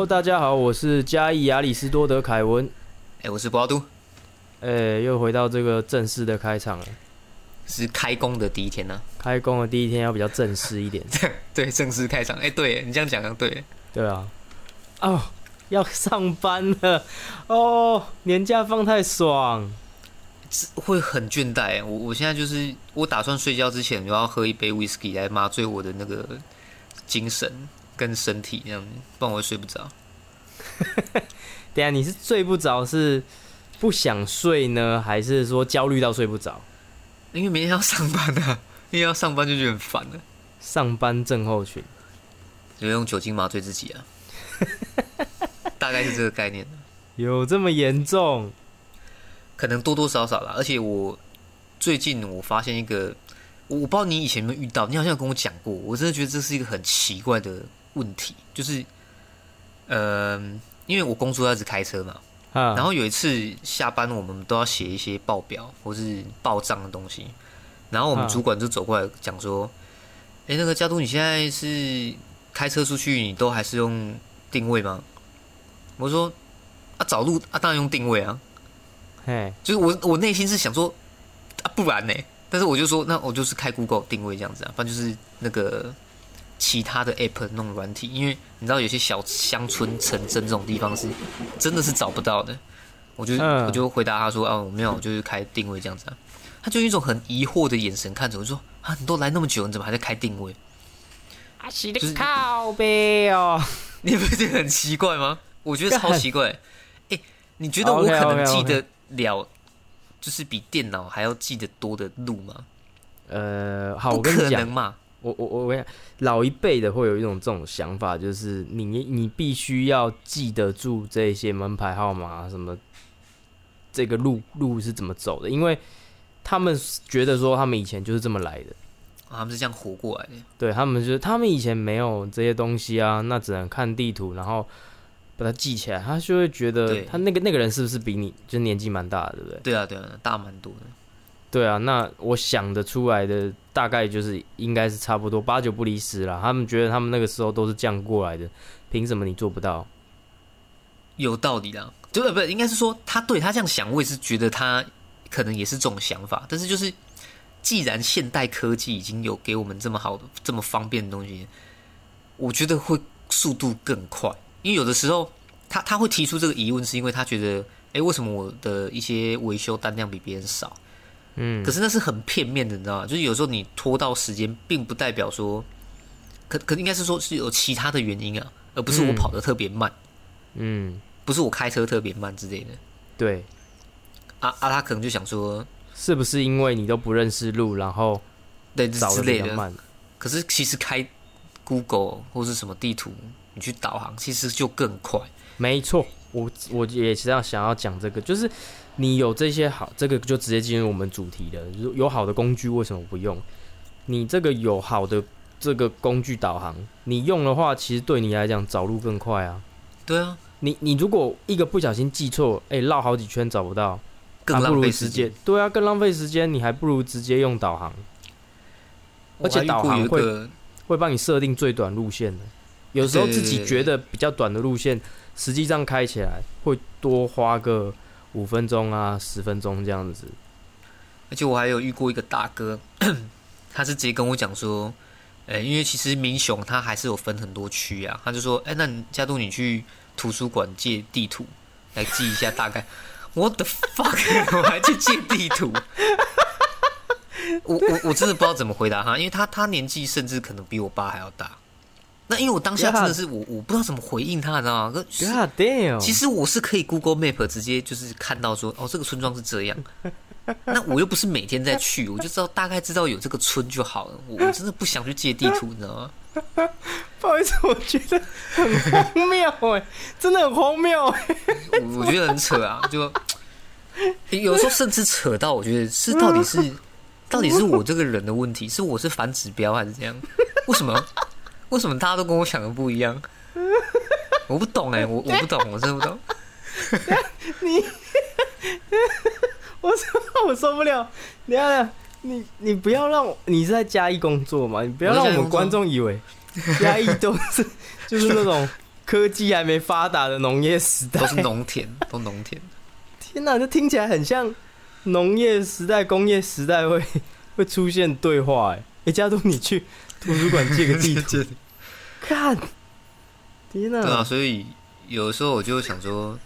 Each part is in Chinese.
Hello，大家好，我是嘉义亚里士多德凯文。哎、我是博都，哎、又回到这个正式的开场了。是开工的第一天呢、开工的第一天要比较正式一点，对，正式开场。哎、对你这样讲啊，对，对啊。哦，要上班了哦，年假放太爽。是会很倦怠。我我现在就是，我打算睡觉之前我要喝一杯 whisky 来麻醉我的那个精神跟身体，这样，不然我会睡不着。等一下你是睡不着，是不想睡呢，还是说焦虑到睡不着？因为明天要上班啊，因为要上班就觉得很烦了，上班症候群。就用酒精麻醉自己啊，大概是这个概念。有这么严重？可能多多少少啦。而且我最近我发现一个，我我不知道你以前有没有遇到，你好像有跟我讲过，我真的觉得这是一个很奇怪的问题，就是，呃，因为我工作要一直开车嘛，啊，然后有一次下班我们都要写一些报表或是报账的东西，然后我们啊主管就走过来讲说，哎、那个家都你现在是开车出去，你都还是用定位吗？我说啊，找路啊，当然用定位啊。嘿，就是我我内心是想说啊，不然呢？但是我就说，那我就是开 Google 定位这样子啊，不然就是那个其他的 App 弄软体，因为你知道有些小乡村城镇这种地方是真的是找不到的。我就、嗯我就回答他说啊，我没有，我就是开定位这样子啊。他就用一种很疑惑的眼神看着我，就说啊，你都来那么久，你怎么还在开定位？啊，是就是靠背哦。你不觉得很奇怪吗？我觉得超奇怪。哎、你觉得我可能记得了，就是比电脑还要记得多的路吗？呃，好，我不跟你讲可能，嘛！我我我跟你讲，老一辈的会有一种这种想法，就是你你必须要记得住这些门牌号码什么，这个路路是怎么走的，因为他们觉得说他们以前就是这么来的，啊他们是这样活过来的。对他们就是他们以前没有这些东西啊，那只能看地图，然后把它记起来，他就会觉得他那个那个人是不是比你就年纪蛮大的，对不对？对啊，对啊，大蛮多的。对啊，那我想得出来的大概就是应该是差不多八九不离十啦。他们觉得他们那个时候都是这样过来的，凭什么你做不到？有道理啦。对不不，应该是说他对他这样想，我也是觉得他可能也是这种想法。但是就是，既然现代科技已经有给我们这么好的、这么方便的东西，我觉得会速度更快。因为有的时候他他会提出这个疑问，是因为他觉得，哎，为什么我的一些维修单量比别人少？嗯可，是那是很片面的，你知道吗？就是有时候你拖到时间，并不代表说，可可应该是说是有其他的原因啊，而不是我嗯跑得特别慢，嗯，不是我开车特别慢之类的。对，啊啊，他可能就想说，是不是因为你都不认识路，然后对找之类的。慢？可是其实开 Google 或是什么地图，你去导航，其实就更快。没错，我我也是要想要讲这个，就是你有这些好，这个就直接进入我们主题了。有有好的工具，为什么不用？你这个有好的这个工具导航，你用的话，其实对你来讲找路更快啊。对啊，你你如果一个不小心记错，哎、绕好几圈找不到，更浪费时间。对啊，更浪费时间，你还不如直接用导航，而且导航会会帮你设定最短路线的。有时候自己觉得比较短的路线，实际上开起来会多花个五分钟啊、十分钟这样子。而且我还有遇过一个大哥，他是直接跟我讲说，呃、因为其实民雄它还是有分很多区啊，他就说，哎、那你加度你去图书馆借地图来记一下大概。What the fuck！我还去借地图，我我我真的不知道怎么回答他，因为他他年纪甚至可能比我爸还要大。那因为我当下真的是我我不知道怎么回应他，你知道吗？God damn！其实我是可以 Google Map 直接就是看到说，哦，这个村庄是这样。那我又不是每天在去，我就知道大概知道有这个村就好了。我我真的不想去借地图，你知道吗？不好意思，我觉得很荒谬哎、真的很荒谬哎、我我觉得很扯啊，就有时候甚至扯到我觉得是到底是到底是我这个人的问题，是我是反指标还是怎样？为什么为什么大家都跟我想的不一样？我不懂哎、我我不懂，我真的不懂。你 我受我受不了！等一下，等一下你你不要让我，你是在嘉义工作嘛？你不要让我们观众以为嘉义都是就是那种科技还没发达的农业时代，都是农田，都农田。天哪，这听起来很像农业时代、工业时代会会出现对话。哎，哎，加东，你去图书馆借个地图 看。天哪！对啊，所以有的时候我就想说，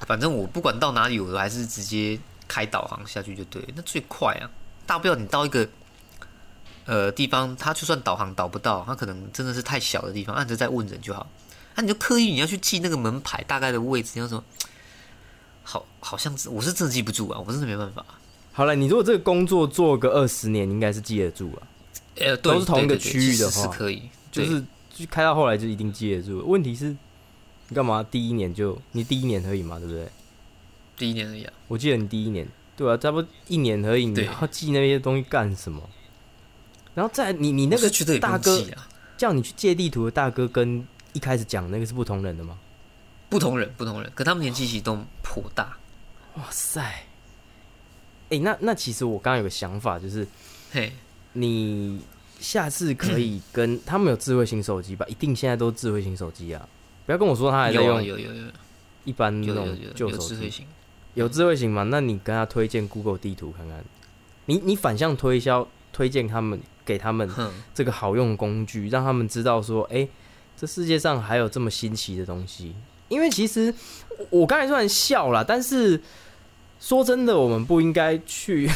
反正我不管到哪里，我都还是直接开导航下去就对，那最快啊。大不了你到一个呃地方，他就算导航导不到，他可能真的是太小的地方，按着再问人就好。那你就刻意你要去记那个门牌大概的位置，你要说好好像是我是真的记不住啊，我真的没办法。好了，你如果这个工作做个二十年，应该是记得住啊。呃，都是同一个区域的话，是可以，就是就开到后来就一定记得住。问题是，你干嘛第一年就你第一年而已嘛，对不对？第一年而已啊。我记得你第一年。对啊，差不多一年而已，你要记那些东西干什么？然后再你你那个大哥叫你去借地图的大哥，跟一开始讲那个是不同人的吗？不同人，不同人，可他们年纪其实都颇大。哇塞！哎，那那其实我刚刚有个想法，就是嘿，你下次可以跟他们有智慧型手机吧？一定现在都智慧型手机啊！不要跟我说他还在用，有有有一般那种旧手机。有智慧型吗？那你跟他推荐 Google 地图看看。你你反向推销，推荐他们给他们这个好用工具，让他们知道说，哎，这世界上还有这么新奇的东西。因为其实我刚才虽然笑了，但是说真的，我们不应该去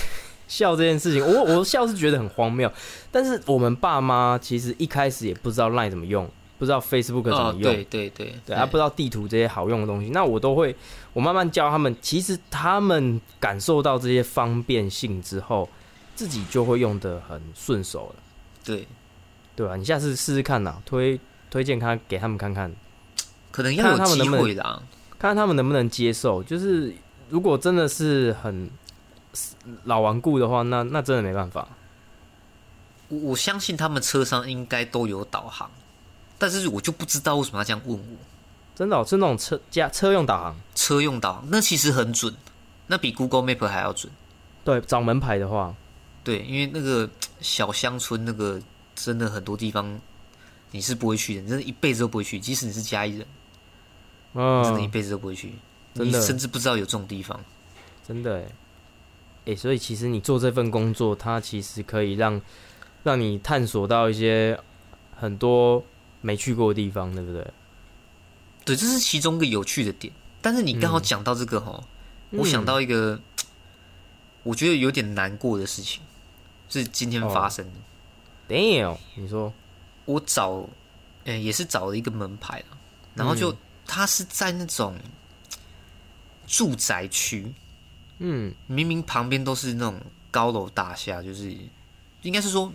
笑这件事情。我我笑是觉得很荒谬，但是我们爸妈其实一开始也不知道 Line 怎么用。不知道 Facebook 怎么用，对对对，对啊，不知道地图这些好用的东西，那我都会，我慢慢教他们。其实他们感受到这些方便性之后，自己就会用的很顺手了。对，对吧？你下次试试看呐，推推荐他给他们看看，可能要有机会的，看看他们能不能接受。就是如果真的是很老顽固的话，那那真的没办法。我我相信他们车上应该都有导航。但是我就不知道为什么要这样问我，真的是那种车加车用导航，车用导航那其实很准，那比 Google Map 还要准。对，找门牌的话，对，因为那个小乡村那个真的很多地方你是不会去的，你真的一辈子都不会去，即使你是家里人，嗯，真的一辈子都不会去，你甚至不知道有这种地方。真的，哎，所以其实你做这份工作，它其实可以让让你探索到一些很多。没去过的地方，对不对？对，这是其中一个有趣的点。但是你刚好讲到这个哈，我想到一个我觉得有点难过的事情，是今天发生的。Damn，你说我找，嗯，也是找了一个门牌了，然后就它是在那种住宅区，嗯，明明旁边都是那种高楼大厦，就是应该是说。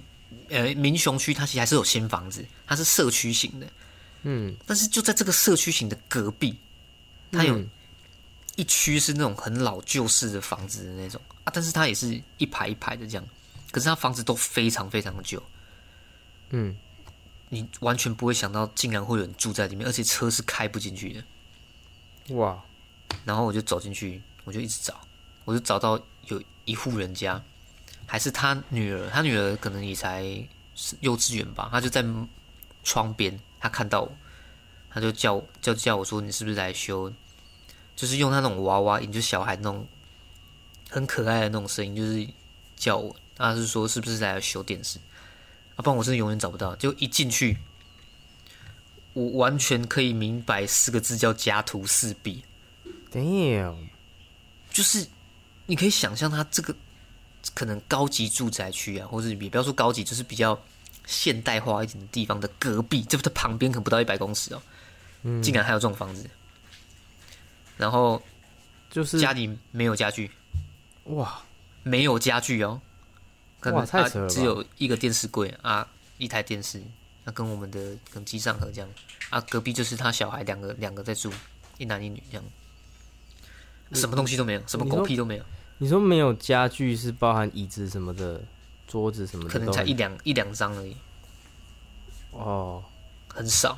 呃，民雄区它其实还是有新房子，它是社区型的，嗯，但是就在这个社区型的隔壁，它有一区是那种很老旧式的房子的那种啊，但是它也是一排一排的这样，可是它房子都非常非常的旧，嗯，你完全不会想到竟然会有人住在里面，而且车是开不进去的，哇！然后我就走进去，我就一直找，我就找到有一户人家。还是他女儿，他女儿可能也才幼稚园吧。他就在窗边，他看到我，他就叫叫叫我说：“你是不是来修？”就是用他那种娃娃音，就小孩那种很可爱的那种声音，就是叫我。他是说：“是不是来修电视？”啊，不然我真的永远找不到。就一进去，我完全可以明白四个字叫“家徒四壁”。Damn，就是你可以想象他这个。可能高级住宅区啊，或者也不要说高级，就是比较现代化一点的地方的隔壁，这不它旁边可能不到一百公尺哦，嗯。竟然还有这种房子，然后就是家里没有家具，哇，没有家具哦，哇，太扯了，只有一个电视柜啊，一台电视，那跟我们的跟机上盒这样。啊，隔壁就是他小孩两个两个在住，一男一女这样，什么东西都没有，什么狗屁都没有。你说没有家具是包含椅子什么的，桌子什么的，可能才一两一两张而已。哦，很少。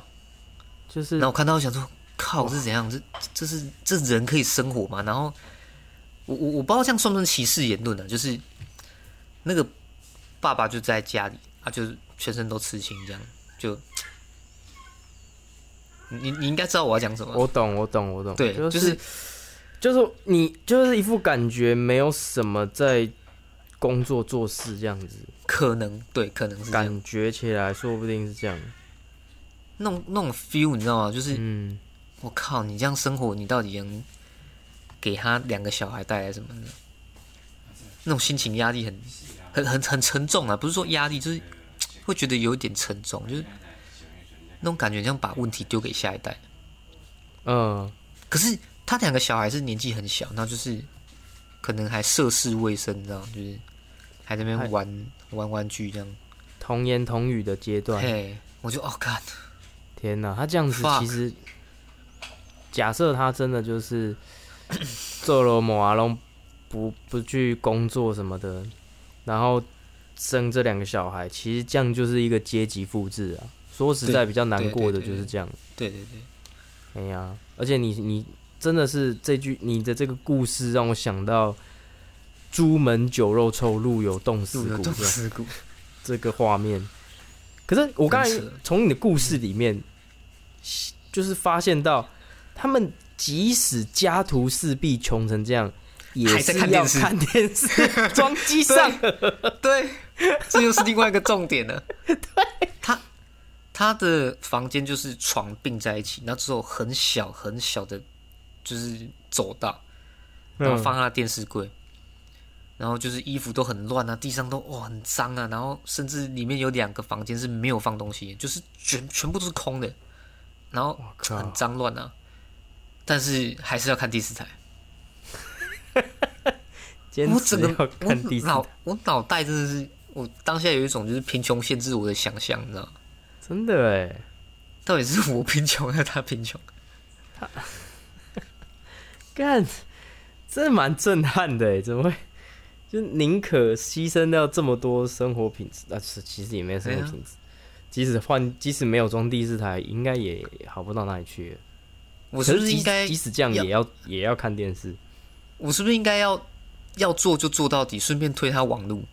就是，然后我看到我想说，靠，是怎样？这这是这人可以生活吗？然后我我我不知道这样算不算歧视言论呢？就是那个爸爸就在家里，他就全身都刺青，这样就你你应该知道我要讲什么。我懂，我懂，我懂。对，就就是就是你就是一副感觉没有什么在工作做事这样子，可能对，可能是这样感觉起来说不定是这样。那种那种 feel，你知道吗？就是嗯，我靠，你这样生活，你到底能给他两个小孩带来什么呢？那种心情压力很很很很沉重啊！不是说压力，就是 会觉得有一点沉重，就是那种感觉，像把问题丢给下一代。嗯，可是他两个小孩是年纪很小，那就是可能还涉世未深，你知道？就是还在那边玩玩玩具这样。童言童语的阶段。嘿，我就哦，看，天哪，他这样子其实，假设他真的就是做了某阿龙，不不去工作什么的，然后生这两个小孩，其实这样就是一个阶级复制啊。说实在，比较难过的就是这样。对对对，哎呀，而且你你真的是这句你的这个故事让我想到“朱门酒肉臭，路有冻死骨”冻这样死骨，这个画面。可是我刚才从你的故事里面，就是发现到他们即使家徒四壁、穷成这样，也是要看电视装机上。对，这又是另外一个重点了。对，他他的房间就是床并在一起，然后只有很小很小的，就是走道，然后放他的电视柜，然后就是衣服都很乱啊，地上都哇很脏啊，然后甚至里面有两个房间是没有放东西，就是全全部都是空的，然后很脏乱啊，但是还是要看第四台。我整个要看第四我脑台，我脑袋真的是，我当下有一种就是贫穷限制我的想象，你知道吗？真的哎，到底是我贫穷还是他贫穷？干，真的蛮震撼的哎，怎么会？就宁可牺牲掉这么多生活品质，但是其实也没有生活品质。即使换，即使没有装第四台，应该也好不到哪里去。我是不是应该即使这样也要也要看电视？我是不是应该要要做就做到底，顺便推他网路？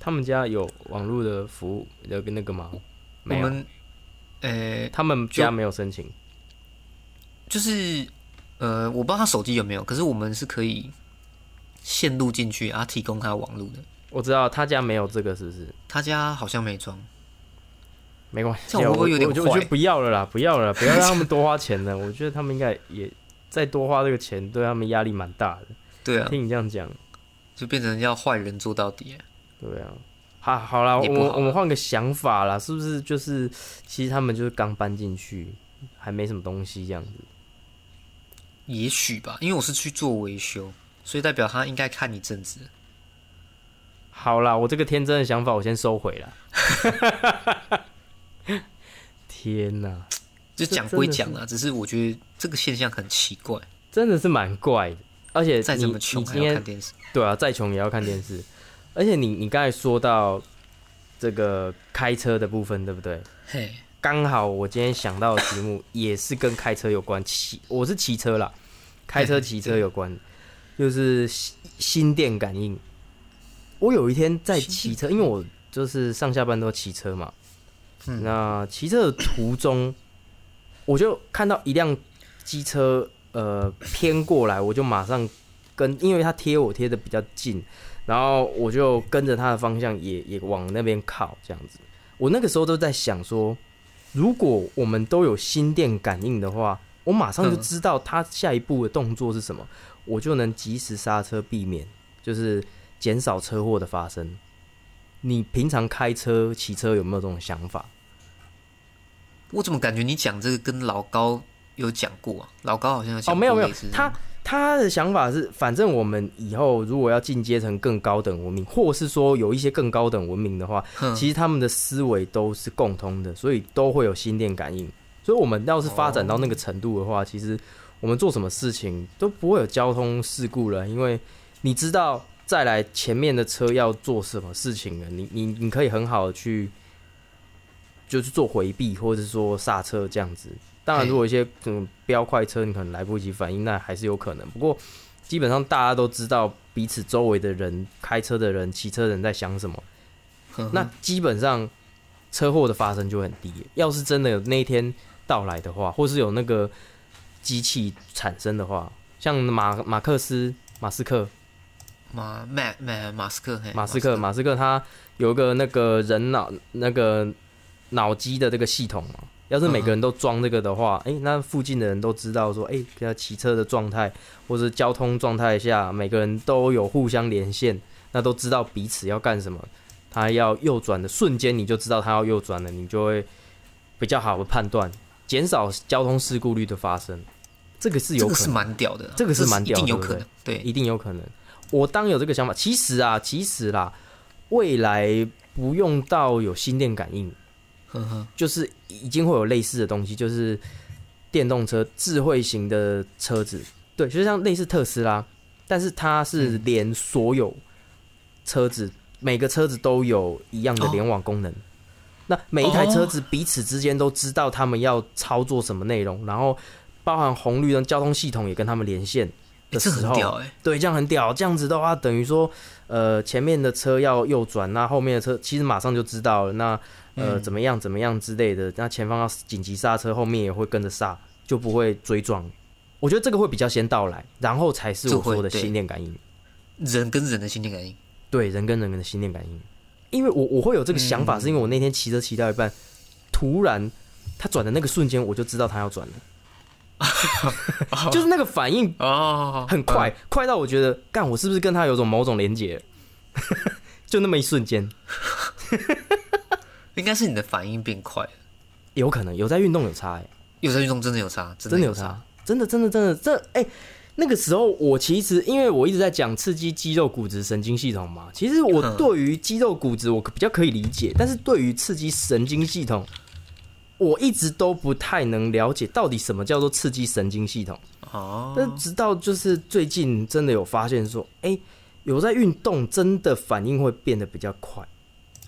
他们家有网络的服务有个那个吗？我没有，们呃，他们家没有申请。就是呃，我不知道他手机有没有，可是我们是可以线路进去，然后提供他网路的。我知道他家没有这个，是不是？他家好像没装，没关系，这样会不会有点坏我就我觉得不要了啦，不要了啦，不要让他们多花钱了。我觉得他们应该也再多花这个钱，对他们压力蛮大的。对啊，听你这样讲，就变成要坏人做到底。对啊。好，好啦，我我们换个想法啦，是不是？就是其实他们就是刚搬进去，还没什么东西这样子。也许吧，因为我是去做维修，所以代表他应该看一阵子。好啦，我这个天真的想法我先收回了。天哪，就讲归讲啊，只是我觉得这个现象很奇怪。真的是蛮怪的。而且再怎么穷还要看电视，对啊，再穷也要看电视。而且你你刚才说到这个开车的部分，对不对？嘿，刚好我今天想到的题目 也是跟开车有关，骑我是骑车啦，开车骑车有关，就是心心电感应。我有一天在骑车，因为我就是上下班都骑车嘛，嗯。那骑车的途中，我就看到一辆机车呃偏过来，我就马上跟，因为它贴我贴的比较近，然后我就跟着它的方向也也往那边靠，这样子。我那个时候都在想说，如果我们都有心电感应的话，我马上就嗯知道他下一步的动作是什么，我就能及时刹车，避免就是减少车祸的发生。你平常开车、骑车有没有这种想法？我怎么感觉你讲这个跟老高有讲过啊？老高好像有讲哦，没有没有他他的想法是，反正我们以后如果要进阶成更高等文明，或是说有一些更高等文明的话，其实他们的思维都是共通的，所以都会有心电感应。所以，我们要是发展到那个程度的话，其实我们做什么事情都不会有交通事故了，因为你知道再来前面的车要做什么事情了，你你你可以很好的去就是做回避，或者是说刹车这样子。当然，如果一些嗯飙快车，你可能来不及反应，那还是有可能。不过，基本上大家都知道彼此周围的人、开车的人、骑车的人在想什么。那基本上车祸的发生就很低。要是真的有那一天到来的话，或是有那个机器产生的话，像马马克思马斯克马马马马斯克，嘿马斯克马斯克他有一个那个人脑那个脑机的这个系统嘛。要是每个人都装这个的话，哎、那附近的人都知道说，哎、他骑车的状态或者交通状态下，每个人都有互相连线，那都知道彼此要干什么。他要右转的瞬间，你就知道他要右转了，你就会比较好的判断，减少交通事故率的发生。这个是这个是有可能，蛮屌的，这个是蛮屌的一定有可能，对，一定有可能。我当有这个想法，其实啊，其实啦，未来不用到有心电感应，呵呵，就是已经会有类似的东西，就是电动车、智慧型的车子，对，就像类似特斯拉，但是它是连所有车子、每个车子都有一样的哦联网功能。那每一台车子彼此之间都知道他们要操作什么内容，然后包含红绿灯、交通系统也跟他们连线的时候，对，这样很屌。这样子的话，等于说，呃，前面的车要右转，那后面的车其实马上就知道了。那呃，嗯怎么样怎么样之类的，那前方要紧急刹车，后面也会跟着刹，就不会追撞。我觉得这个会比较先到来，然后才是我说的心电感应。人跟人的心电感应，对，人跟人的心电感应。因为我我会有这个想法，嗯是因为我那天骑车骑到一半，突然他转的那个瞬间，我就知道他要转了，就是那个反应哦，很快，快到我觉得，干，我是不是跟他有种某种连接？就那么一瞬间，应该是你的反应变快了，有可能有在运动有差、欸，有在运动真的有差，真真的有差，真的真的真的这哎、那个时候我其实因为我一直在讲刺激肌肉、骨质、神经系统嘛，其实我嗯对于肌肉、骨质我比较可以理解，但是对于刺激神经系统，我一直都不太能了解到底什么叫做刺激神经系统。哦，但直到就是最近真的有发现说，哎、有在运动，真的反应会变得比较快。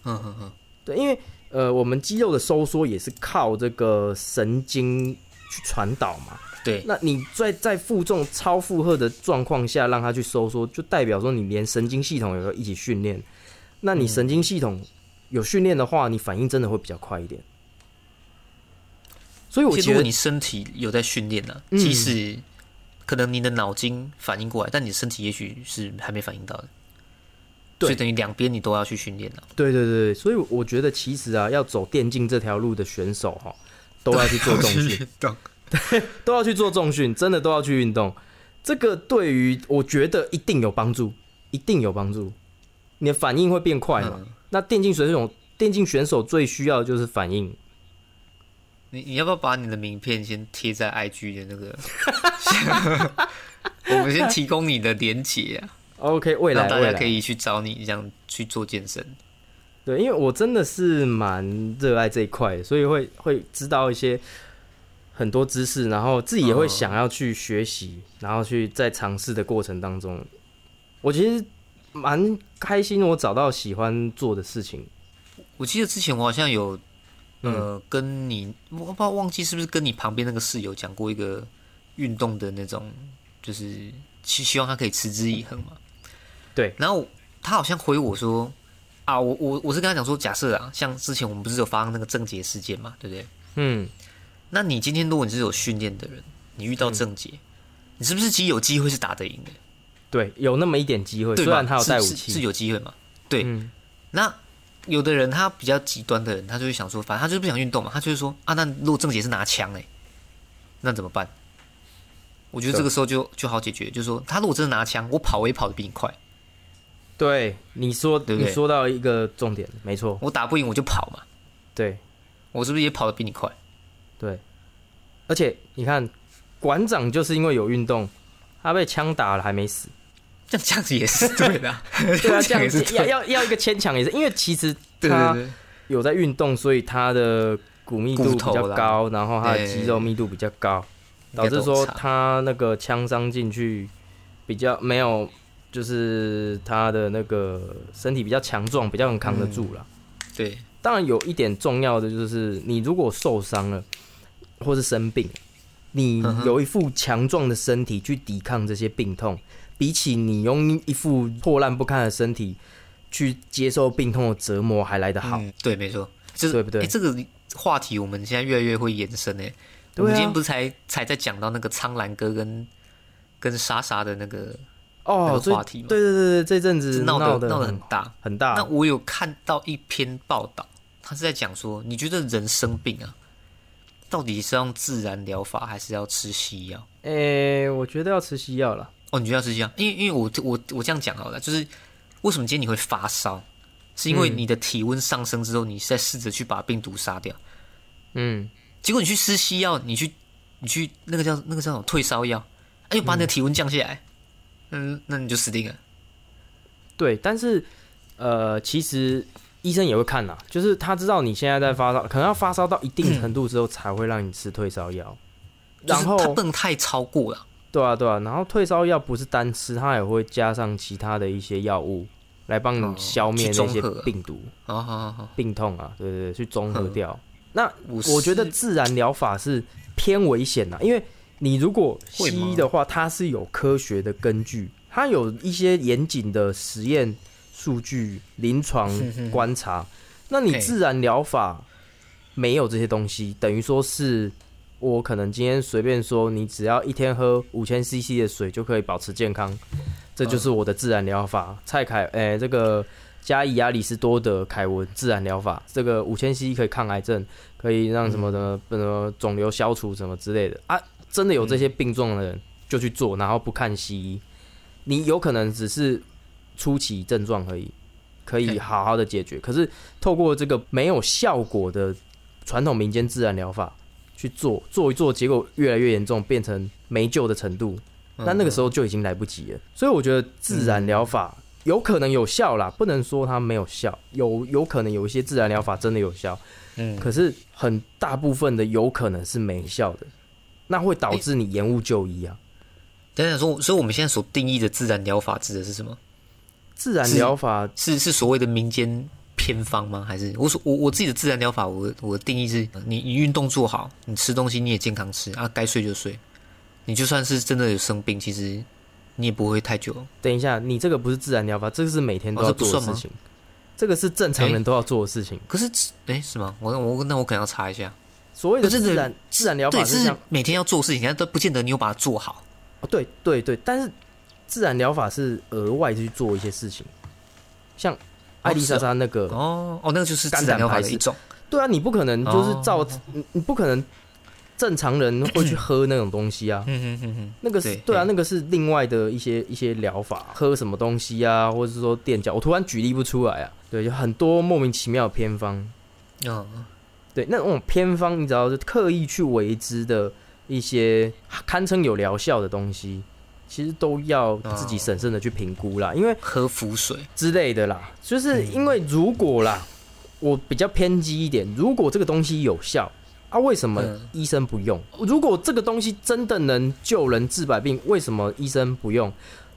嗯哼哼，对，因为呃，我们肌肉的收缩也是靠这个神经去传导嘛。对，那你在在负重超负荷的状况下让它去收缩，就代表说你连神经系统也要一起训练。那你神经系统有训练的话，你反应真的会比较快一点。所以我觉得如果你身体有在训练呢，嗯即使可能你的脑筋反应过来，但你的身体也许是还没反应到的，对所以等于两边你都要去训练了。对对对，所以我觉得其实啊，要走电竞这条路的选手哈，都要去做重训，对，都要去做重训，真的都要去运动。这个对于我觉得一定有帮助，一定有帮助。你的反应会变快嘛？嗯那电竞选手，电竞选手最需要的就是反应。你你要不要把你的名片先贴在 IG 的那个？我们先提供你的连结啊，OK，未来让大家可以去找你这样去做健身。对，因为我真的是蛮热爱这一块，所以会会知道一些很多知识，然后自己也会哦想要去学习，然后去在尝试的过程当中，我其实蛮开心，我找到喜欢做的事情。我记得之前我好像有嗯呃跟你，我不知道忘记是不是跟你旁边那个室友讲过一个运动的那种，就是希希望他可以持之以恒嘛。对，然后他好像回我说啊，我我我是跟他讲说，假设啊，像之前我们不是有发生那个症结事件嘛，对不对？嗯，那你今天如果你是有训练的人，你遇到症结，你是不是其实有机会是打得赢的？对，有那么一点机会？虽然他有带武是是是，有机会嘛？对，嗯，那有的人他比较极端的人，他就会想说，反正他就是不想运动嘛，他就是说啊，那如果郑杰是拿枪哎、那怎么办？我觉得这个时候就就好解决，就是说他如果真的拿枪，我跑我也跑得比你快，对，你说对不对？你说到一个重点，没错，我打不赢我就跑嘛，对。我是不是也跑得比你快？对，而且你看，馆长就是因为有运动，他被枪打了还没死。这样这样子也是 对的啊、对啊，这样也是子要要要一个牵强也是，因为其实对他有在运动，所以他的骨密度比较高，然后他的肌肉密度比较高，应该都有导致说差他那个枪伤进去比较没有，就是他的那个身体比较强壮，比较能扛得住了。对当然有一点重要的就是，你如果受伤了或是生病，你有一副强壮的身体去抵抗这些病痛，比起你用一副破烂不堪的身体去接受病痛的折磨还来得好。嗯，对，没错，这对不对诶这个话题我们现在越来越会延伸诶。我们今天不是才才在讲到那个苍兰哥跟跟莎莎的那个哦话题吗？对对对对，这阵子闹得闹得很大很大。那我有看到一篇报道，他是在讲说，你觉得人生病啊，到底是用自然疗法还是要吃西药？诶，我觉得要吃西药了。哦，你觉得要吃西药？因为因为我我我这样讲好了，就是为什么今天你会发烧，是因为你的体温上升之后，你在试着去把病毒杀掉。嗯。结果你去吃西药，你去你去那个叫那个叫什么退烧药，哎，又把你的体温降下来，嗯，那你就死定了。对，但是呃，其实医生也会看呐，就是他知道你现在在发烧，可能要发烧到一定程度之后才会让你吃退烧药，然后它不能太超过了。对啊，对啊，然后退烧药不是单吃，它也会加上其他的一些药物来帮你消灭那些病毒好好好，病痛啊，对对对，去综合掉。那我觉得自然疗法是偏危险的，因为你如果西医的话，它是有科学的根据，它有一些严谨的实验数据、临床观察。那你自然疗法没有这些东西，等于说是我可能今天随便说，你只要一天喝五千 CC 的水就可以保持健康，这就是我的自然疗法。蔡凯，哎，这个。加以亚里士多德凯文自然疗法，这个五千 cc 可以抗癌症，可以让什么的什么肿瘤消除什么之类的啊，真的有这些病状的人就去做，然后不看西医，你有可能只是初期症状而已，可以好好的解决。可是透过这个没有效果的传统民间自然疗法去做，做一做，结果越来越严重，变成没救的程度，那那个时候就已经来不及了。所以我觉得自然疗法。有可能有效啦，不能说它没有效。有有可能有一些自然疗法真的有效，嗯，可是很大部分的有可能是没效的，那会导致你延误就医啊。等等说，所以我们现在所定义的自然疗法指的是什么？自然疗法是是所谓的民间偏方吗？还是我说我我自己的自然疗法，我我的定义是你你运动做好，你吃东西你也健康吃啊，该睡就睡，你就算是真的有生病，其实。你也不会太久。等一下，你这个不是自然疗法，这个是每天都要做的事情。这个是正常人都要做的事情。可是，哎，是吗？我我那我可能要查一下。所谓的自然自然疗法是每天要做事情，但都不见得你有把它做好。哦，对对对，但是自然疗法是额外去做一些事情，像艾丽莎莎那个哦哦，那个就是自然疗法的一种。对啊，你不可能就是照你你不可能。正常人 会去喝那种东西啊，嗯嗯嗯那个是对啊，那个是另外的一些一些疗法，喝什么东西啊，或者是说垫脚，我突然举例不出来啊。对，有很多莫名其妙的偏方。嗯，对，那种偏方，你只要是刻意去为之的一些堪称有疗效的东西，其实都要自己审慎的去评估啦。因为喝符水之类的啦，就是因为如果啦，我比较偏激一点，如果这个东西有效。啊，为什么医生不用？如果这个东西真的能救人治百病，为什么医生不用？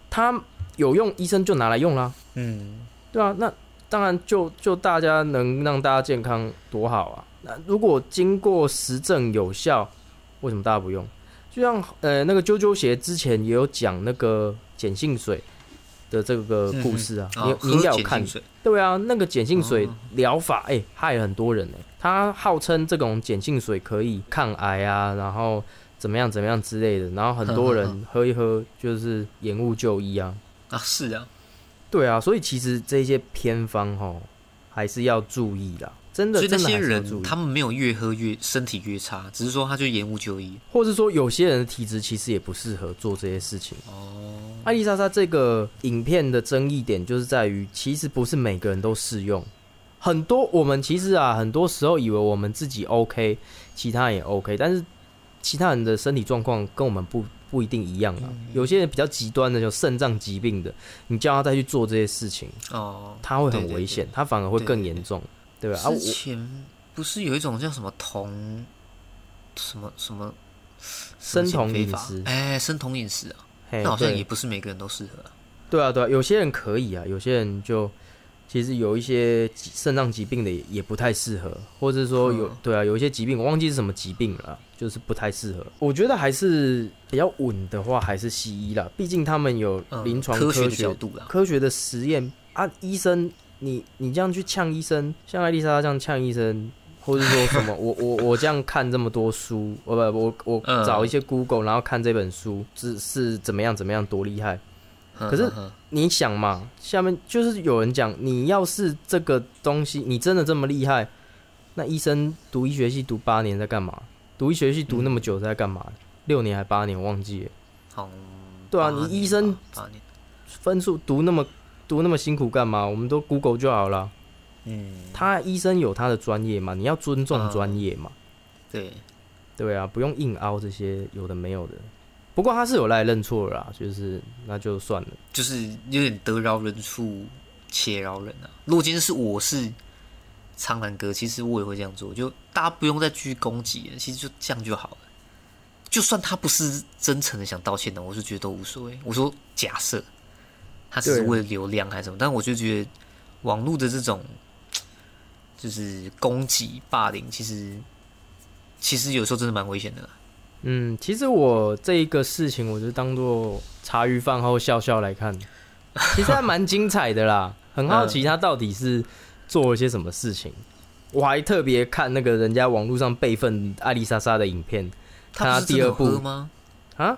他有用，医生就拿来用啦。嗯，对啊，那当然就就大家能让大家健康多好啊。那如果经过实证有效，为什么大家不用？就像呃那个啾啾鞋之前也有讲那个碱性水的这个故事啊，你你要看对啊，那个碱性水疗法哎害了很多人哎。他号称这种碱性水可以抗癌啊，然后怎么样怎么样之类的，然后很多人喝一喝就是延误就医啊。啊，是啊，对啊，所以其实这些偏方哈还是要注意的，真的。所以那些人他们没有越喝越身体越差，只是说他就延误就医，或者说有些人的体质其实也不适合做这些事情。哦，艾丽莎莎这个影片的争议点就是在于，其实不是每个人都适用。很多我们其实啊，很多时候以为我们自己 OK，其他人也 OK，但是其他人的身体状况跟我们不不一定一样啊。有些人比较极端的，就肾脏疾病的，你叫他再去做这些事情，哦，他会很危险，他反而会更严重，对吧？之前不是有一种叫什么酮，什么什么生酮饮食？哎，生酮饮食啊，那好像也不是每个人都适合。对啊，对啊，有些人可以啊，有些人就。其实有一些肾脏疾病的也也不太适合，或者说有对啊，有一些疾病我忘记是什么疾病了，就是不太适合。我觉得还是比较稳的话，还是西医啦，毕竟他们有临床科学角度啦，科学的实验啊。医生，你你这样去呛医生，像艾丽莎这样呛医生，或者说什么，我我我这样看这么多书，我不我我嗯找一些 Google，然后看这本书是是怎么样怎么样多厉害。可是你想嘛，下面就是有人讲，你要是这个东西你真的这么厉害，那医生读医学系读八年在干嘛？读医学系读那么久在干嘛？六年还八年忘记了。好，对啊你医生分数读那么读那么辛苦干嘛？我们都 Google 就好了。嗯，他医生有他的专业嘛，你要尊重嗯专业嘛。对，对啊，不用硬凹这些有的没有的。不过他是有来认错了啦，就是那就算了。就是有点得饶人处且饶人啊。如果今天是我是苍兰哥，其实我也会这样做，就大家不用再继续攻击了，其实就这样就好了。就算他不是真诚的想道歉的，我是觉得都无所谓。我说假设他只是为了流量还是什么，但我就觉得网络的这种 就是攻击、霸凌，其实其实有时候真的蛮危险的啦。嗯，其实我这一个事情，我就当做茶余饭后笑笑来看，其实还蛮精彩的啦。很好奇他到底是做了些什么事情。我还特别看那个人家网络上备份艾丽莎莎的影片看他第二部喝吗？啊，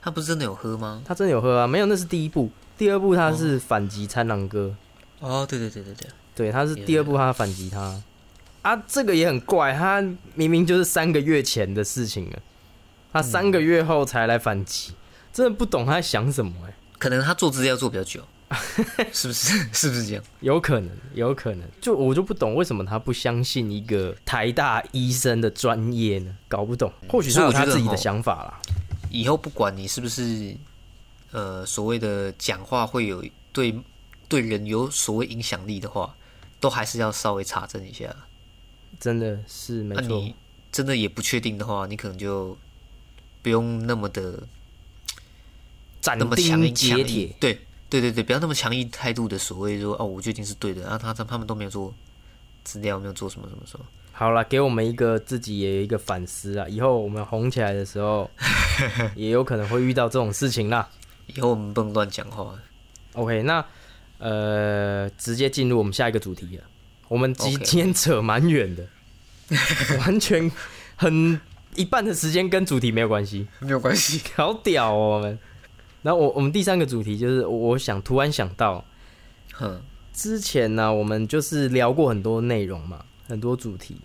他不是真的有喝吗？他真的有喝啊？没有，那是第一部，第二部他是反击苍狼哥。哦，对对对对对，对，他是第二部，他反击他啊，这个也很怪，他明明就是三个月前的事情了，他三个月后才来反击，真的不懂他在想什么哎、可能他做资料做比较久，是不是？是不是这样？有可能，有可能，就我就不懂为什么他不相信一个台大医生的专业呢？搞不懂，或许他有他自己的想法啦。以后不管你是不是呃所谓的讲话会有对对人有所谓影响力的话，都还是要稍微查证一下。真的是没错，那你真的也不确定的话，你可能就不用那么的斩那么强钉截铁。，对对对对，不要那么强硬态度的所谓说哦，我决定是对的，然后他他他们都没有做资料，没有做什么什么什么。好了，给我们一个自己也有一个反思啊，以后我们红起来的时候，也有可能会遇到这种事情啦。以后我们不能乱讲话。OK，那呃，直接进入我们下一个主题了。我们今天扯蛮远的，完全很一半的时间跟主题没有关系，没有关系。好屌哦我们。然后我我们第三个主题就是，我我想突然想到，哼，之前呢、我们就是聊过很多内容嘛，很多主题。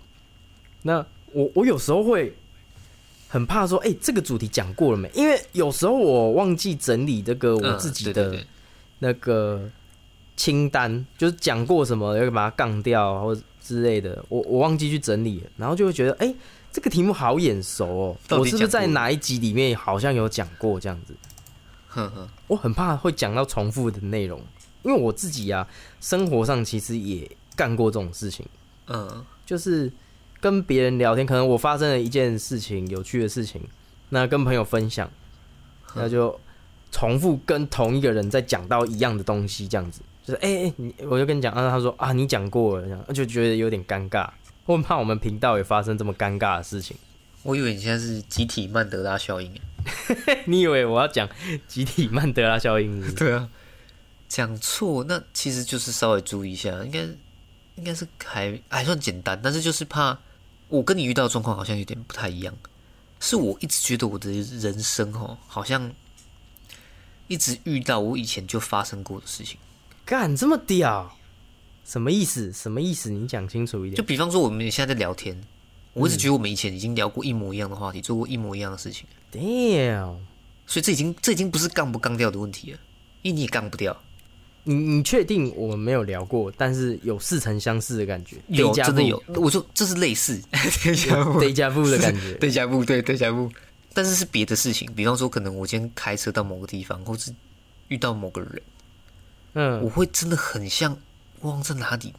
那我我有时候会很怕说，哎、这个主题讲过了没？因为有时候我忘记整理这个我嗯自己的那个清单，就是讲过什么要把它杠掉或之类的，我我忘记去整理了，然后就会觉得，哎、这个题目好眼熟哦，我是不是在哪一集里面好像有讲过这样子？呵呵，我很怕会讲到重复的内容，因为我自己啊，生活上其实也干过这种事情，嗯。就是跟别人聊天，可能我发生了一件事情，有趣的事情，那跟朋友分享，那就重复跟同一个人在讲到一样的东西，这样子，就是哎哎、你我就跟你讲，啊，他说啊你讲过了，这样就觉得有点尴尬，我很怕我们频道也发生这么尴尬的事情。我以为你现在是集体曼德拉效应。你以为我要讲集体曼德拉效应是是？对啊，讲错那其实就是稍微注意一下，应该应该是还还算简单，但是就是怕我跟你遇到的状况好像有点不太一样，是我一直觉得我的人生哦，好像一直遇到我以前就发生过的事情。干这么屌，什么意思？什么意思？你讲清楚一点。就比方说我们现在在聊天，我一直觉得我们以前已经聊过一模一样的话题，做过一模一样的事情，Damn，所以这已经这已经不是杠不杠掉的问题了，因为你也杠不掉。你你确定我们没有聊过，但是有似曾相识的感觉？有真的有，我说这是类似，等一下我 d 加布的感觉。对下步，对对下步，但是是别的事情，比方说可能我今天开车到某个地方，或是遇到某个人，嗯我嗯，会真的很像忘在哪里，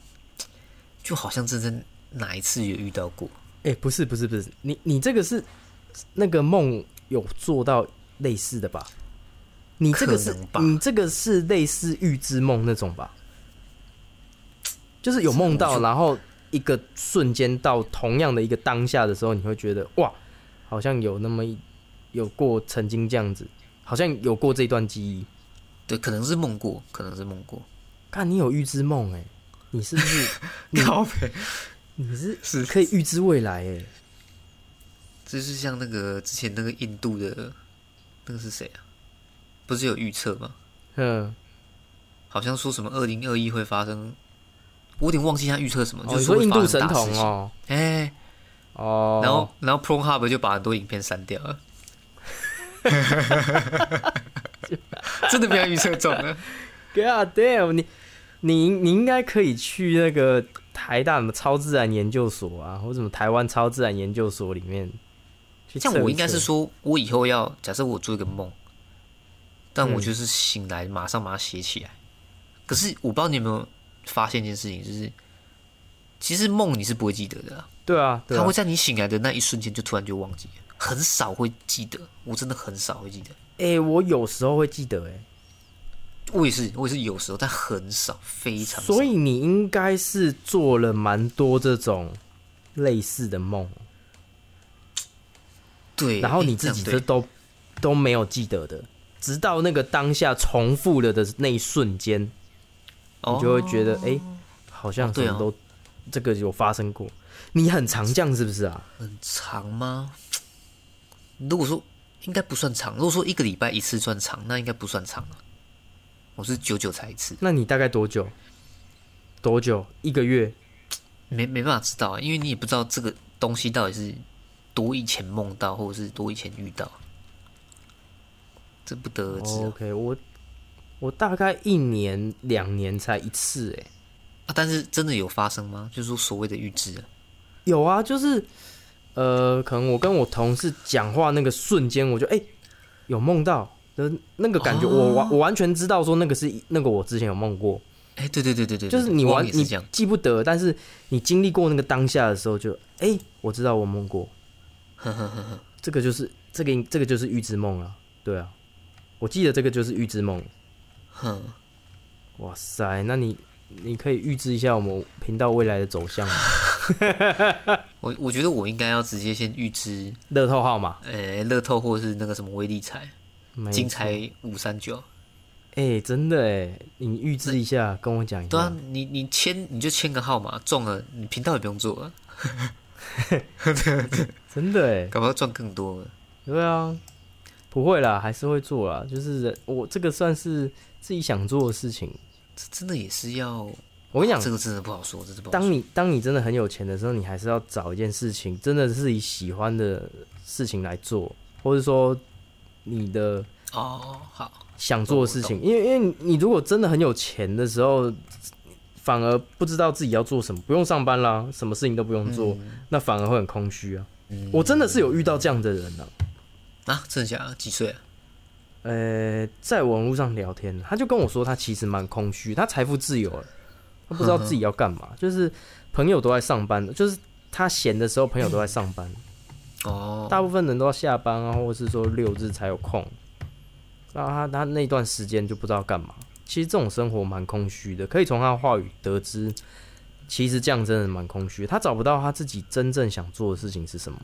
就好像真的哪一次有遇到过。哎、不是不是不是，你你这个是那个梦有做到类似的吧？你这个是你这个是类似预知梦那种吧？就是有梦到，然后一个瞬间到同样的一个当下的时候，你会觉得哇，好像有那么一有过曾经这样子，好像有过这段记忆。对，可能是梦过，可能是梦过。看你有预知梦哎，你是不是？你靠北你是是可以预知未来哎，就是像那个之前那个印度的，那个是谁啊？不是有预测吗？嗯，好像说什么二零二一会发生，我有点忘记他预测什么，哦，就是说印度神。童哦，哎、哦，然后然后 ProHub 就把很多影片删掉了，真的不要预测中了。God damn，你你你应该可以去那个台大什么超自然研究所啊，或者什么台湾超自然研究所里面。像我应该是说，我以后要假设我做一个梦，但我嗯就是醒来马上把它写起来。可是我不知道你有没有发现一件事情，就是其实梦你是不会记得的啊、对啊，对啊它会，在你醒来的那一瞬间就突然就忘记了，很少会记得。我真的很少会记得。哎、我有时候会记得哎、我也是，我也是有时候，但很少，非常少。所以你应该是做了蛮多这种类似的梦，对，然后你自己这样对这都都没有记得的，直到那个当下重复了的那一瞬间，你就会觉得哎、诶好像什么都、这个有发生过。你很常这样是不是啊？很长吗？如果说应该不算长，如果说一个礼拜一次算长，那应该不算长啊。我是久久才一次，那你大概多久？多久？一个月？没没办法知道啊，因为你也不知道这个东西到底是多以前梦到，或者是多以前遇到，这不得而知啊。OK，我我大概一年两年才一次、哎，啊但是真的有发生吗？就是说所谓的预知啊，有啊，就是呃，可能我跟我同事讲话那个瞬间，我就哎、有梦到的那个感觉，我完我完全知道说那个是那个我之前有梦过，哎、对对对对对，就是你我完你记不得，但是你经历过那个当下的时候就，哎，我知道我梦过，这个就是这个这个就是预知梦啊，对啊，我记得这个就是预知梦。哼，哇塞，那你你可以预知一下我们频道未来的走向吗？我我觉得我应该要直接先预知，乐透号码，呃，乐透或者是那个什么威力彩、金财五三九。哎、真的哎，你预知一下，跟我讲一下。对啊，你你签你就签个号码，中了你频道也不用做了，真的哎，搞不好赚更多了。对啊，不会啦，还是会做啦。就是人我这个算是自己想做的事情。这真的也是要，我跟你讲这，个真的不好说，这是不好说。当你当你真的很有钱的时候，你还是要找一件事情，真的是自己喜欢的事情来做，或者说你的哦，好，想做的事情。因为因为你你如果真的很有钱的时候，反而不知道自己要做什么，不用上班啦，什么事情都不用做，那反而会很空虚啊。嗯我真的是有遇到这样的人啊。啊，真的假的？几岁啊？呃，在网络上聊天，他就跟我说，他其实蛮空虚，他财富自由了，他不知道自己要干嘛，就是朋友都在上班，就是他闲的时候，朋友都在上班，哦，大部分人都要下班啊，或者是说六日才有空，然后他他那段时间就不知道干嘛。其实这种生活蛮空虚的，可以从他的话语得知，其实这样真的蛮空虚。他找不到他自己真正想做的事情是什么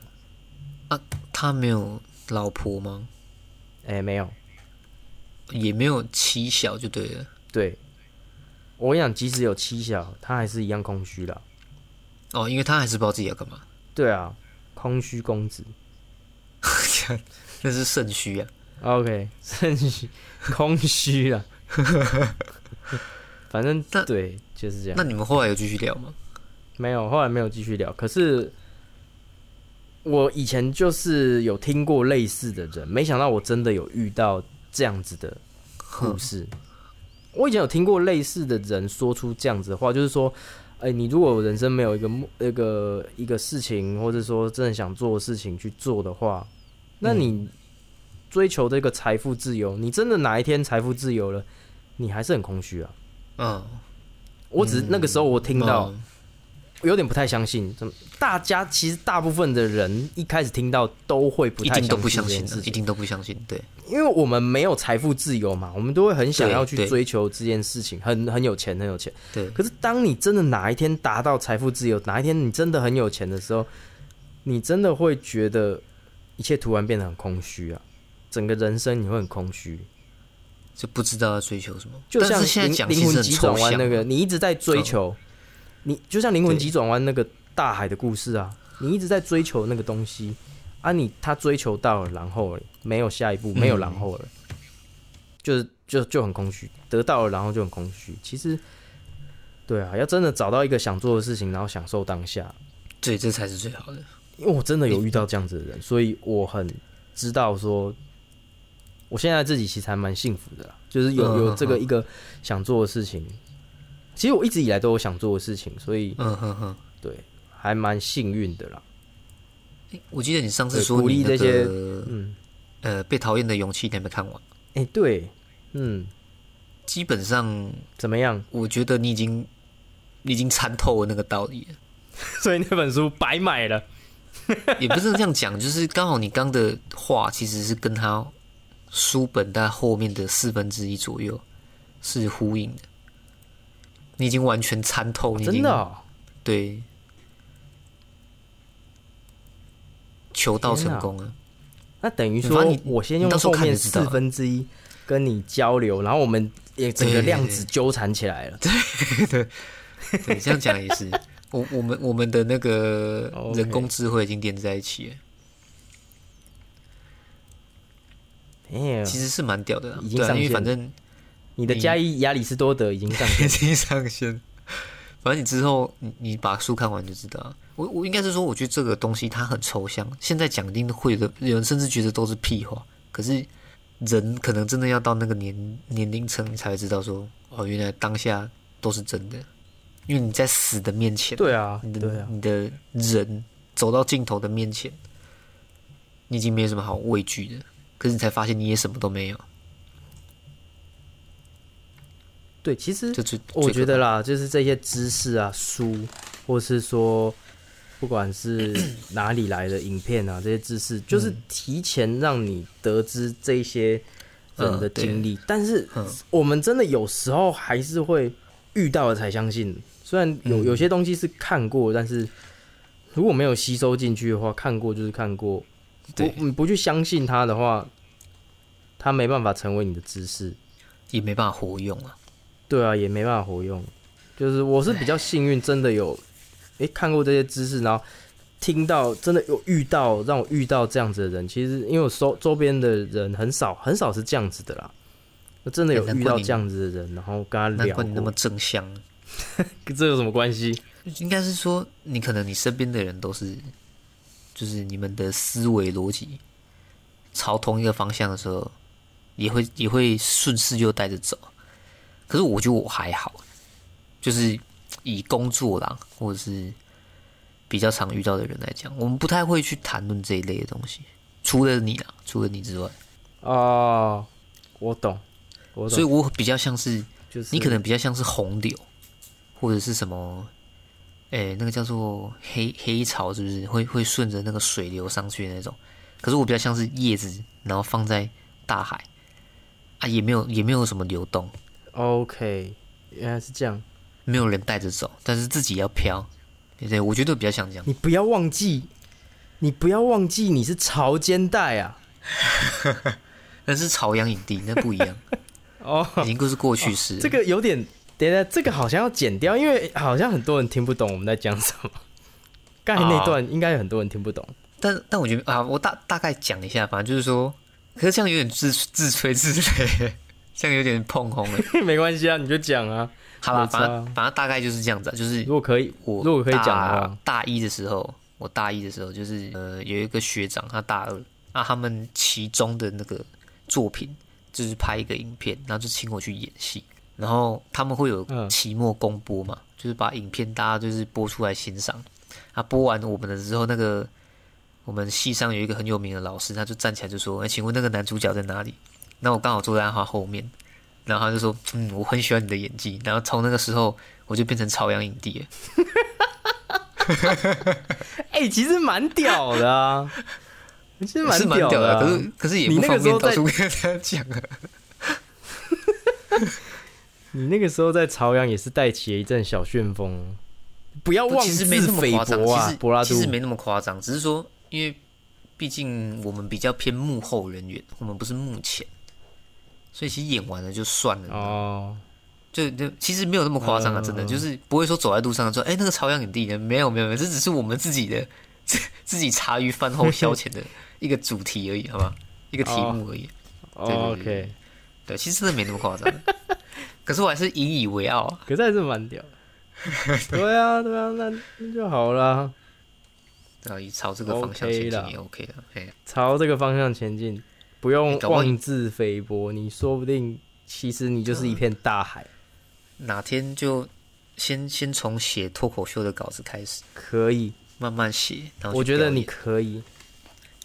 啊。他没有老婆吗？哎、没有，也没有妻小就对了。对我跟你讲，即使有妻小，他还是一样空虚啦。哦，因为他还是不知道自己要干嘛，对啊，空虚公子。那是肾虚啊。OK，肾虚，空虚啊。反正那对，就是这样那。你们后来有继续聊吗？没有，后来没有继续聊。可是我以前就是有听过类似的人，没想到我真的有遇到这样子的故事。我以前有听过类似的人说出这样子的话，就是说，哎、你如果人生没有一个目、一个一个事情，或者说真的想做的事情去做的话，那你追求这个财富自由，你真的哪一天财富自由了，你还是很空虚啊。嗯，我只是那个时候我听到，嗯有点不太相信。怎么？大家其实大部分的人一开始听到都会不太一定都不相信的，相信这件事情，一定都不相信。对，因为我们没有财富自由嘛，我们都会很想要去追求这件事情，很很有钱，很有钱。对，可是当你真的哪一天达到财富自由，哪一天你真的很有钱的时候，你真的会觉得一切突然变得很空虚啊，整个人生你会很空虚，就不知道要追求什么。就像灵灵魂急转弯那个，你一直在追求，你就像灵魂急转弯那个大海的故事啊，你一直在追求那个东西啊你，他追求到了，然后没有下一步，没有然后了，就是就就很空虚，得到了然后就很空虚。其实，对啊，要真的找到一个想做的事情，然后享受当下，对，这才是最好的。因为我真的有遇到这样子的人，所以我很知道说，我现在自己其实还蛮幸福的啦，就是有有这个一个想做的事情。其实我一直以来都有想做的事情，所以嗯哼哼，对，还蛮幸运的啦。诶我记得你上次说你那鼓励这些嗯，呃被讨厌的勇气，你还没看完。哎、对，嗯，基本上，怎么样？我觉得你已经你已经参透了那个道理了。所以那本书白买了。也不是这样讲，就是刚好你刚的话其实是跟他书本在后面的四分之一左右是呼应的。你已经完全参透，你已经真的、哦，对，求道成功了。那等于说反正你，我先用你到时候后面看就知道四分之一跟你交流，然后我们也整个对量子纠缠起来了。对，这样讲也是。我我们我们的那个 OK 人工智慧已经连在一起了，哎、其实是蛮屌的啦。对因为反正你的加一亚里士多德已经上线 已经上线。反正你之后你你把书看完就知道。我我应该是说，我觉得这个东西它很抽象，现在讲一定会的，有人甚至觉得都是屁话。可是人可能真的要到那个年年龄层，你才会知道说，哦，原来当下都是真的。因为你在死的面前，对啊，你的对啊，你的人走到尽头的面前，你已经没有什么好畏惧的。可是你才发现你也什么都没有，对，其实我觉得啦，就是这些知识啊、书，或是说不管是 哪里来的影片啊，这些知识，就是提前让你得知这些人的经历。但是嗯我们真的有时候还是会遇到了才相信，虽然有嗯有些东西是看过，但是如果没有吸收进去的话，看过就是看过，不你不去相信它的话，它没办法成为你的知识。也没办法活用啊。对啊，也没办法活用。就是我是比较幸运，真的有诶、看过这些知识，然后听到真的有遇到让我遇到这样子的人。其实因为我周周边的人很少很少是这样子的啦，我真的有遇到这样子的人，然后跟他聊难怪你那么过。正向，跟这有什么关系？应该是说你可能你身边的人都是，就是你们的思维逻辑朝同一个方向的时候，也会也会顺势就带着走。可是我觉得我还好，就是以工作啦，或者是比较常遇到的人来讲，我们不太会去谈论这一类的东西。除了你啊，除了你之外，哦，我懂，我懂。所以我比较像是就是你可能比较像是洪流，或者是什么，诶、那个叫做黑黑潮，是不是会会顺着那个水流上去的那种？可是我比较像是叶子，然后放在大海，啊，也没有也没有什么流动，OK，原来是这样。没有人带着走，但是自己要飘，对不对？我觉得比较像这样。你不要忘记，你不要忘记你是潮间带啊。那是朝阳影帝那不一样，哦，已经都是过去式了。这个有点，等一下，这个好像要剪掉，因为好像很多人听不懂我们在讲什么。刚才那段应该有很多人听不懂。但但我觉得啊，我大大概讲一下，反正就是说，可是这样有点自自吹自擂，这样有点碰红了。没关系啊，你就讲啊。好吧，反正反正大概就是这样子、啊，就是如果可以，我如果可以讲的大话，大一的时候，我大一的时候就是呃有一个学长，他大二，啊他们其中的那个作品就是拍一个影片，然后就请我去演戏，然后他们会有嗯期末公播嘛，就是把影片大家就是播出来欣赏，啊播完我们的之后，那个我们系上有一个很有名的老师，他就站起来就说：“哎、请问那个男主角在哪里？”那我刚好坐在他后面。然后他就说：“嗯，我很喜欢你的演技。”然后从那个时候，我就变成朝阳影帝了。哎、其实蛮屌的啊，其实是蛮屌的啊，啊、可是可是也你不方便到处跟讲啊。你那个时候在朝阳也是带起了一阵小旋风。不要妄其自实没那么菲夸张，薄啊其，实柏拉图其实。没那么夸张，只是说，因为毕竟我们比较偏幕后人员，我们不是幕前，所以其实演完了就算了。哦，就就其实没有那么夸张啊，真的嗯就是不会说走在路上说，哎、那个朝阳影帝呢？没有没有没有，这只是我们自己的 自自己茶余饭后消遣的一个主题而已，好吧？一个题目而已。对对哦对 OK，对，其实真的没那么夸张，可是我还是引以为傲啊。可是还是蛮屌。对啊，对啊，那那就好啦，然后以朝这个方向前进也 OK 的。哎，朝这个方向前进，不用妄自菲薄。你说不定其实你就是一片大海，哪天就先先从写脱口秀的稿子开始，可以。慢慢写。我觉得你可以。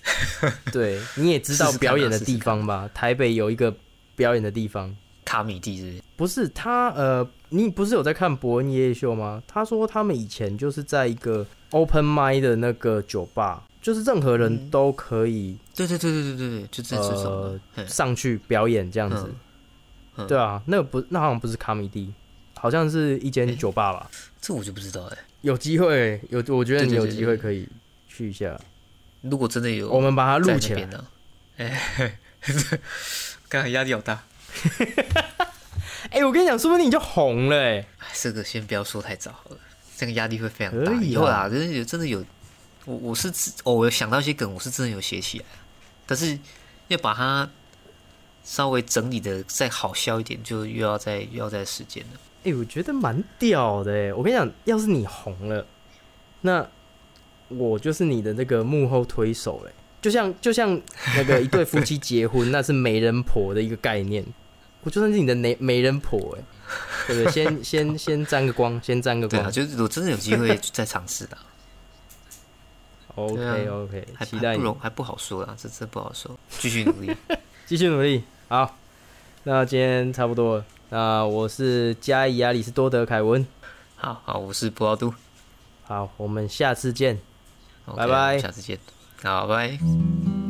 对，你也知道表演的地方吧？台北有一个表演的地方，卡米蒂是不是？不是他呃，你不是有在看伯恩夜夜秀吗？他说他们以前就是在一个 open m i d 的那个酒吧，就是任何人嗯都可以对对对对对对对，就这这种呃。上去表演这样子。对啊，那个不，那好像不是卡米蒂，好像是一间酒吧吧。这我就不知道哎。有机会，有我觉得你有机会可以去一下。如果真的有，我们把它录起来。哎，刚才压力好大。哎、我跟你讲，说不定你就红了哎、哎，这个先不要说太早好了，这个压力会非常大。可以后啊，真的有真的有，我我是自哦，我有想到一些梗，我是真的有写起来，但是要把它稍微整理的再好笑一点，就又要再又要再时间了。哎、我觉得蛮屌的哎！我跟你讲，要是你红了，那我就是你的那个幕后推手哎，就像就像那个一对夫妻结婚，那是媒人婆的一个概念，我就算是你的媒媒人婆哎，对不对？先先先沾个光，先沾个光对啊，。就是我真的有机会再尝试的，啊 OK，还期待不容还不好说啦，这这不好说，继续努力。继续努力。好，那今天差不多了。那我是加伊亚里斯多德凯文。好好，我是博奥杜，好，我们下次见。OK，拜拜下次见，好，拜拜。